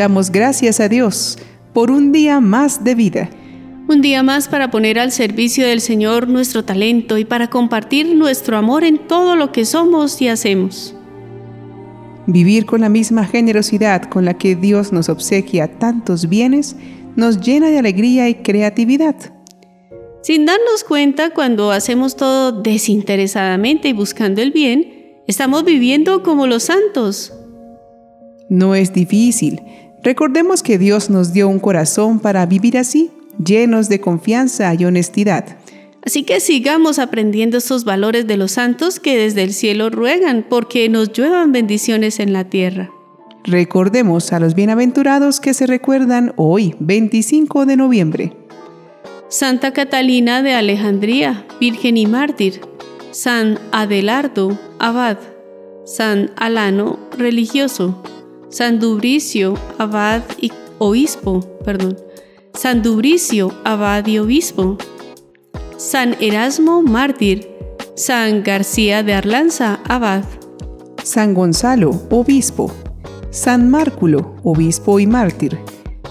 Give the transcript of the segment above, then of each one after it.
Damos gracias a Dios por un día más de vida. Un día más para poner al servicio del Señor nuestro talento y para compartir nuestro amor en todo lo que somos y hacemos. Vivir con la misma generosidad con la que Dios nos obsequia tantos bienes nos llena de alegría y creatividad. Sin darnos cuenta, cuando hacemos todo desinteresadamente y buscando el bien, estamos viviendo como los santos. No es difícil. Recordemos que Dios nos dio un corazón para vivir así, llenos de confianza y honestidad. Así que sigamos aprendiendo estos valores de los santos que desde el cielo ruegan porque nos lluevan bendiciones en la tierra. Recordemos a los bienaventurados que se recuerdan hoy, 25 de noviembre. Santa Catalina de Alejandría, Virgen y Mártir, San Adelardo, Abad, San Alano, religioso, San Dubricio, Abad y Obispo, perdón, San Dubricio, Abad y Obispo, San Erasmo, Mártir, San García de Arlanza, Abad, San Gonzalo, Obispo, San Márculo, Obispo y Mártir,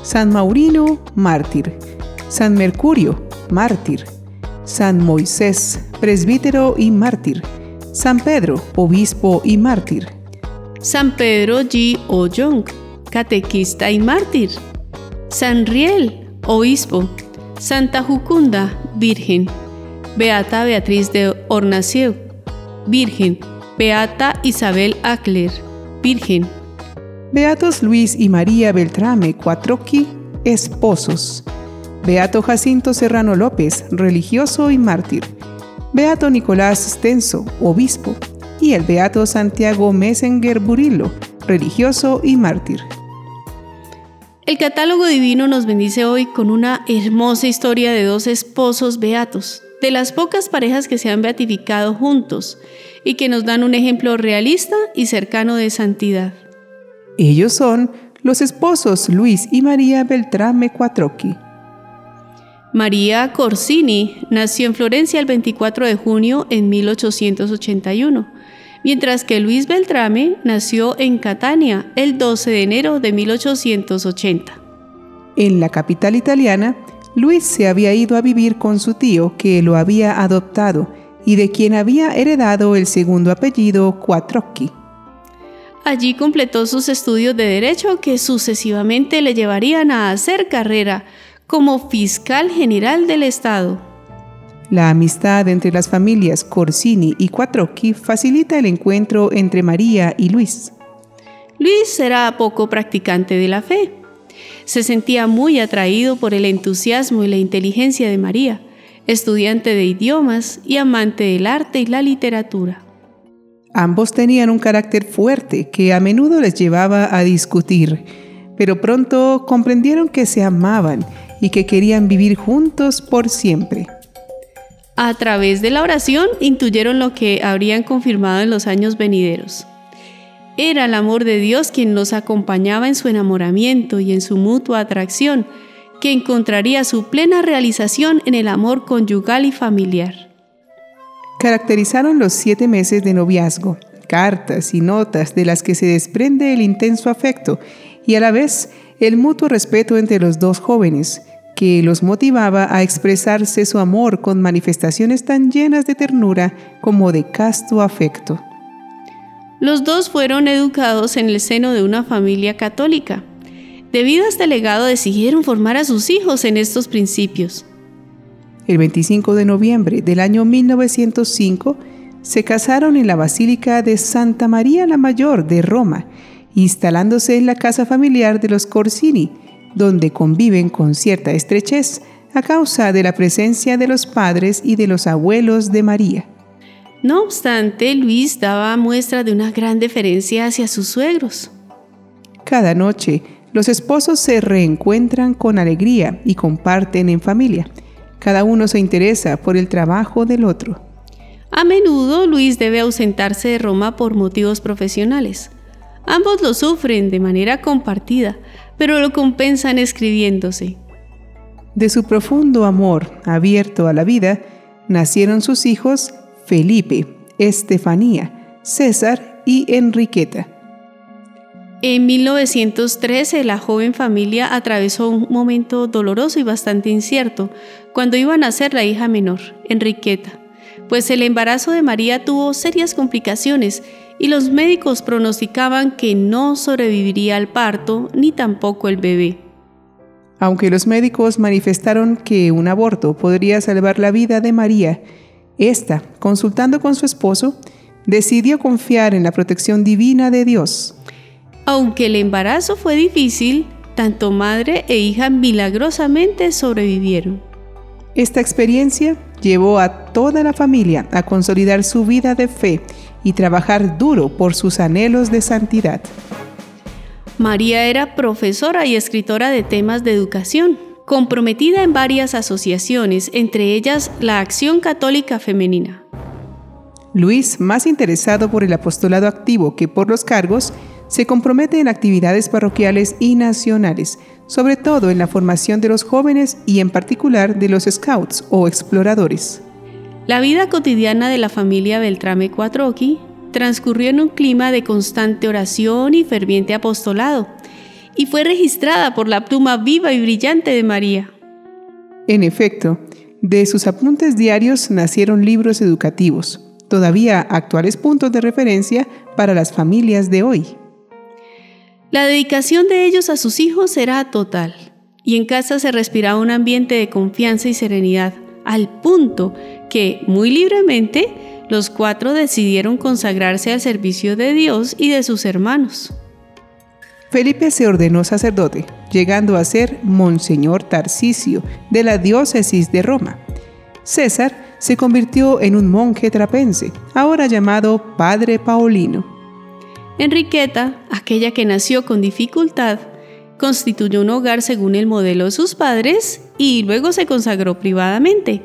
San Maurino, Mártir, San Mercurio, mártir, San Moisés, presbítero y mártir, San Pedro, obispo y mártir, San Pedro G. Young, catequista y mártir, San Riel, obispo, Santa Jucunda, virgen, Beata Beatriz de Ornacieu, virgen, Beata Isabel Ackler, virgen. Beatos Luis y María Beltrame Cuatroqui, esposos. Beato Jacinto Serrano López, religioso y mártir. Beato Nicolás Stenso, obispo. Y el Beato Santiago Messenger Burillo, religioso y mártir. El catálogo divino nos bendice hoy con una hermosa historia de dos esposos beatos, de las pocas parejas que se han beatificado juntos y que nos dan un ejemplo realista y cercano de santidad. Ellos son los esposos Luis y María Beltrame Cuatroqui. María Corsini nació en Florencia el 24 de junio en 1881, mientras que Luis Beltrame nació en Catania el 12 de enero de 1880. En la capital italiana, Luis se había ido a vivir con su tío que lo había adoptado y de quien había heredado el segundo apellido Quattrocchi. Allí completó sus estudios de derecho que sucesivamente le llevarían a hacer carrera como fiscal general del Estado. La amistad entre las familias Corsini y Quattrocchi facilita el encuentro entre María y Luis. Luis era poco practicante de la fe. Se sentía muy atraído por el entusiasmo y la inteligencia de María, estudiante de idiomas y amante del arte y la literatura. Ambos tenían un carácter fuerte que a menudo les llevaba a discutir, pero pronto comprendieron que se amaban y que querían vivir juntos por siempre. A través de la oración intuyeron lo que habrían confirmado en los años venideros. Era el amor de Dios quien los acompañaba en su enamoramiento y en su mutua atracción, que encontraría su plena realización en el amor conyugal y familiar. Caracterizaron los siete meses de noviazgo, cartas y notas de las que se desprende el intenso afecto y a la vez el mutuo respeto entre los dos jóvenes, que los motivaba a expresarse su amor con manifestaciones tan llenas de ternura como de casto afecto. Los dos fueron educados en el seno de una familia católica. Debido a este legado decidieron formar a sus hijos en estos principios. El 25 de noviembre del año 1905 se casaron en la Basílica de Santa María la Mayor de Roma, instalándose en la casa familiar de los Corsini, donde conviven con cierta estrechez a causa de la presencia de los padres y de los abuelos de María. No obstante, Luis daba muestra de una gran deferencia hacia sus suegros. Cada noche, los esposos se reencuentran con alegría y comparten en familia. Cada uno se interesa por el trabajo del otro. A menudo Luis debe ausentarse de Roma por motivos profesionales. Ambos lo sufren de manera compartida, pero lo compensan escribiéndose. De su profundo amor abierto a la vida, nacieron sus hijos Felipe, Estefanía, César y Enriqueta. En 1913 la joven familia atravesó un momento doloroso y bastante incierto cuando iba a nacer la hija menor, Enriqueta, pues el embarazo de María tuvo serias complicaciones y los médicos pronosticaban que no sobreviviría al parto ni tampoco el bebé. Aunque los médicos manifestaron que un aborto podría salvar la vida de María, esta, consultando con su esposo, decidió confiar en la protección divina de Dios. Aunque el embarazo fue difícil, tanto madre e hija milagrosamente sobrevivieron. Esta experiencia llevó a toda la familia a consolidar su vida de fe y trabajar duro por sus anhelos de santidad. María era profesora y escritora de temas de educación, comprometida en varias asociaciones, entre ellas la Acción Católica Femenina. Luis, más interesado por el apostolado activo que por los cargos, se compromete en actividades parroquiales y nacionales, sobre todo en la formación de los jóvenes y en particular de los scouts o exploradores. La vida cotidiana de la familia Beltrame Cuatroqui transcurrió en un clima de constante oración y ferviente apostolado, y fue registrada por la pluma viva y brillante de María. En efecto, de sus apuntes diarios nacieron libros educativos, todavía actuales puntos de referencia para las familias de hoy. La dedicación de ellos a sus hijos era total, y en casa se respiraba un ambiente de confianza y serenidad, al punto que, muy libremente, los cuatro decidieron consagrarse al servicio de Dios y de sus hermanos. Felipe se ordenó sacerdote, llegando a ser Monseñor Tarcisio de la diócesis de Roma. César se convirtió en un monje trapense, ahora llamado Padre Paulino. Enriqueta, aquella que nació con dificultad, constituyó un hogar según el modelo de sus padres y luego se consagró privadamente.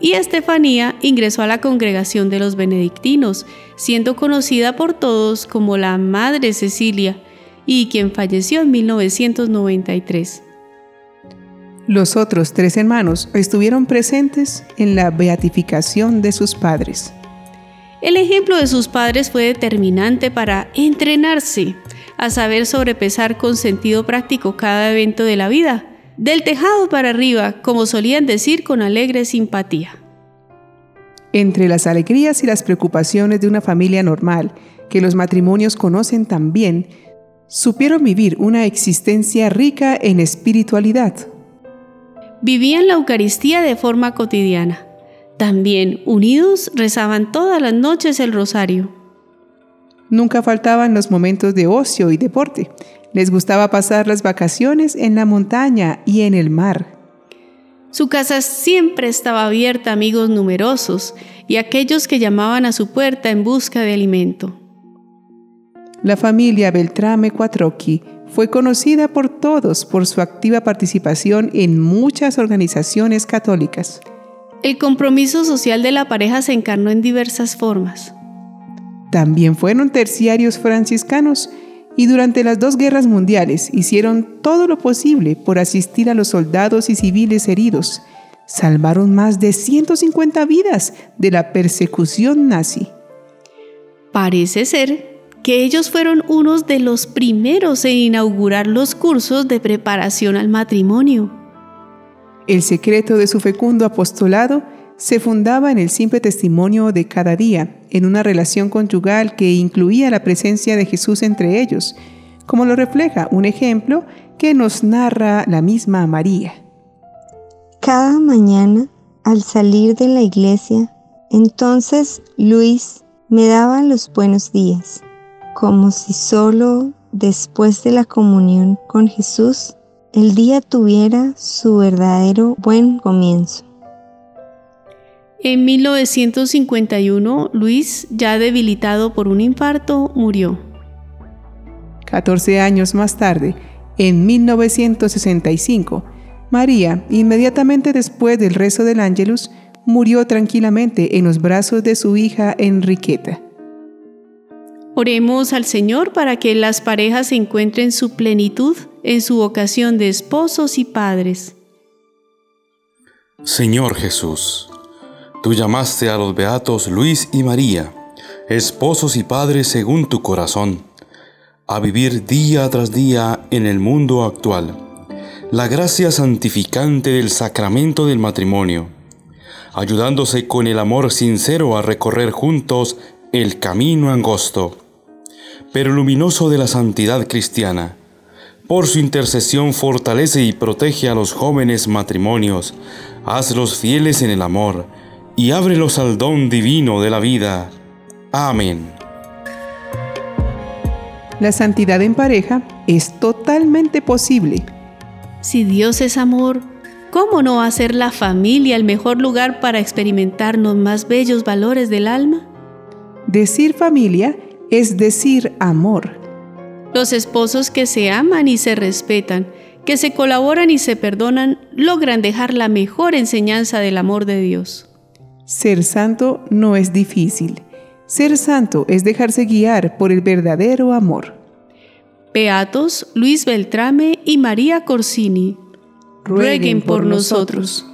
Y Estefanía ingresó a la congregación de los benedictinos, siendo conocida por todos como la Madre Cecilia, y quien falleció en 1993. Los otros tres hermanos estuvieron presentes en la beatificación de sus padres. El ejemplo de sus padres fue determinante para entrenarse a saber sobrepesar con sentido práctico cada evento de la vida, del tejado para arriba, como solían decir con alegre simpatía. Entre las alegrías y las preocupaciones de una familia normal, que los matrimonios conocen también, supieron vivir una existencia rica en espiritualidad. Vivían la Eucaristía de forma cotidiana. También, unidos, rezaban todas las noches el rosario. Nunca faltaban los momentos de ocio y deporte. Les gustaba pasar las vacaciones en la montaña y en el mar. Su casa siempre estaba abierta a amigos numerosos y aquellos que llamaban a su puerta en busca de alimento. La familia Beltrame Cuatroqui fue conocida por todos por su activa participación en muchas organizaciones católicas. El compromiso social de la pareja se encarnó en diversas formas. También fueron terciarios franciscanos y durante las dos guerras mundiales hicieron todo lo posible por asistir a los soldados y civiles heridos. Salvaron más de 150 vidas de la persecución nazi. Parece ser que ellos fueron unos de los primeros en inaugurar los cursos de preparación al matrimonio. El secreto de su fecundo apostolado se fundaba en el simple testimonio de cada día, en una relación conyugal que incluía la presencia de Jesús entre ellos, como lo refleja un ejemplo que nos narra la misma María. Cada mañana, al salir de la iglesia, entonces Luis me daba los buenos días, como si solo después de la comunión con Jesús el día tuviera su verdadero buen comienzo. En 1951, Luis, ya debilitado por un infarto, murió. 14 años más tarde, en 1965, María, inmediatamente después del rezo del Ángelus, murió tranquilamente en los brazos de su hija Enriqueta. Oremos al Señor para que las parejas encuentren su plenitud en su vocación de esposos y padres. Señor Jesús, Tú llamaste a los beatos Luis y María, esposos y padres según tu corazón. a vivir día tras día en el mundo actual. La gracia santificante del sacramento del matrimonio, ayudándose con el amor sincero a recorrer juntos el camino angosto, pero luminoso de la santidad cristiana. Por su intercesión fortalece y protege a los jóvenes matrimonios, hazlos fieles en el amor y ábrelos al don divino de la vida. Amén. La santidad en pareja es totalmente posible. Si Dios es amor, ¿cómo no hacer la familia el mejor lugar para experimentar los más bellos valores del alma? Decir familia es decir amor. Los esposos que se aman y se respetan, que se colaboran y se perdonan, logran dejar la mejor enseñanza del amor de Dios. Ser santo no es difícil ser santo es dejarse guiar por el verdadero amor. Beatos Luis Beltrame y María Corsini, rueguen por nosotros.